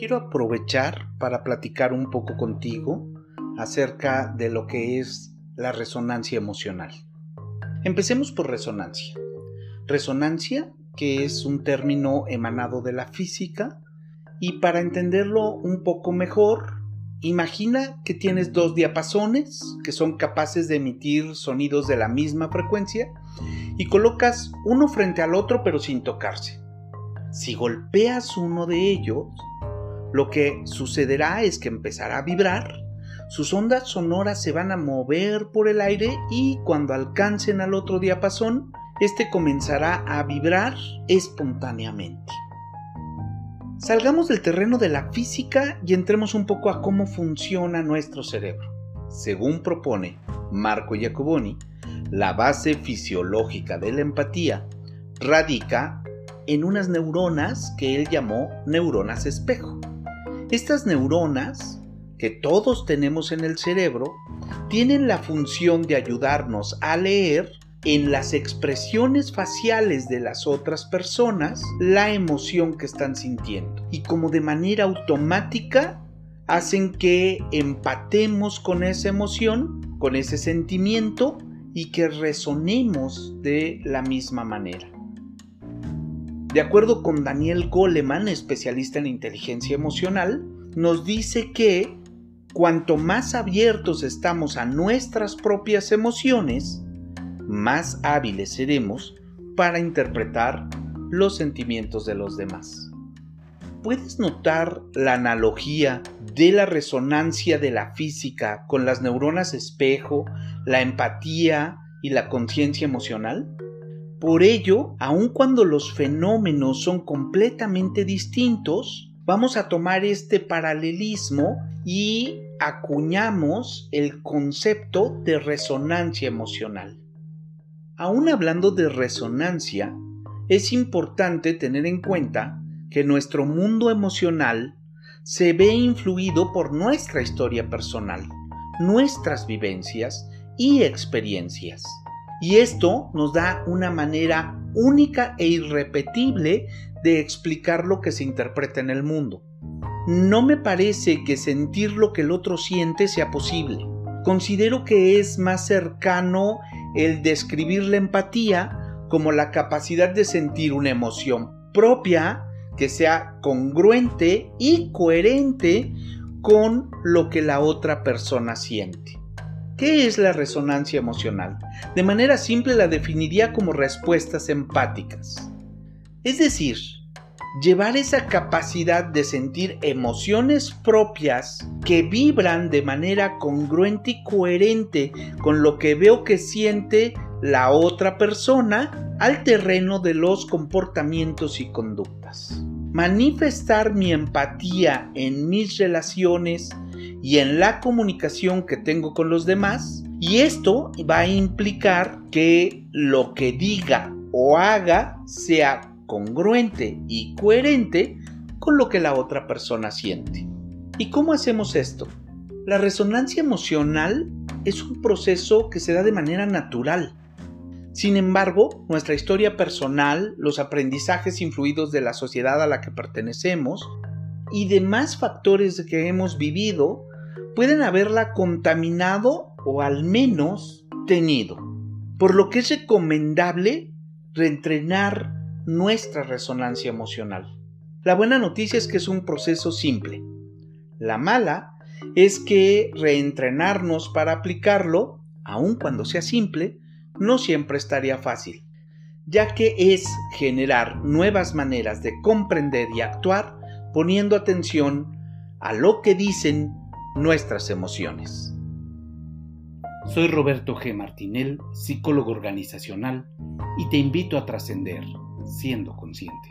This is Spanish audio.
quiero aprovechar para platicar un poco contigo acerca de lo que es la resonancia emocional. Empecemos por resonancia. Resonancia, que es un término emanado de la física, y para entenderlo un poco mejor, imagina que tienes dos diapasones que son capaces de emitir sonidos de la misma frecuencia y colocas uno frente al otro pero sin tocarse. Si golpeas uno de ellos, lo que sucederá es que empezará a vibrar, sus ondas sonoras se van a mover por el aire y cuando alcancen al otro diapasón, este comenzará a vibrar espontáneamente. Salgamos del terreno de la física y entremos un poco a cómo funciona nuestro cerebro. Según propone Marco Giacoboni, la base fisiológica de la empatía radica en unas neuronas que él llamó neuronas espejo. Estas neuronas, que todos tenemos en el cerebro, tienen la función de ayudarnos a leer en las expresiones faciales de las otras personas la emoción que están sintiendo. Y como de manera automática hacen que empatemos con esa emoción, con ese sentimiento y que resonemos de la misma manera. De acuerdo con Daniel Goleman, especialista en inteligencia emocional, nos dice que cuanto más abiertos estamos a nuestras propias emociones, más hábiles seremos para interpretar los sentimientos de los demás. ¿Puedes notar la analogía de la resonancia de la física con las neuronas espejo, la empatía y la conciencia emocional? Por ello, aun cuando los fenómenos son completamente distintos, vamos a tomar este paralelismo y acuñamos el concepto de resonancia emocional. Aún hablando de resonancia, es importante tener en cuenta que nuestro mundo emocional se ve influido por nuestra historia personal, nuestras vivencias y experiencias. Y esto nos da una manera única e irrepetible de explicar lo que se interpreta en el mundo. No me parece que sentir lo que el otro siente sea posible. Considero que es más cercano el describir la empatía como la capacidad de sentir una emoción propia que sea congruente y coherente con lo que la otra persona siente. ¿Qué es la resonancia emocional? De manera simple la definiría como respuestas empáticas. Es decir, llevar esa capacidad de sentir emociones propias que vibran de manera congruente y coherente con lo que veo que siente la otra persona al terreno de los comportamientos y conductas. Manifestar mi empatía en mis relaciones y en la comunicación que tengo con los demás. Y esto va a implicar que lo que diga o haga sea congruente y coherente con lo que la otra persona siente. ¿Y cómo hacemos esto? La resonancia emocional es un proceso que se da de manera natural. Sin embargo, nuestra historia personal, los aprendizajes influidos de la sociedad a la que pertenecemos y demás factores que hemos vivido pueden haberla contaminado o al menos tenido. Por lo que es recomendable reentrenar nuestra resonancia emocional. La buena noticia es que es un proceso simple. La mala es que reentrenarnos para aplicarlo, aun cuando sea simple, no siempre estaría fácil, ya que es generar nuevas maneras de comprender y actuar poniendo atención a lo que dicen nuestras emociones. Soy Roberto G. Martinel, psicólogo organizacional, y te invito a trascender siendo consciente.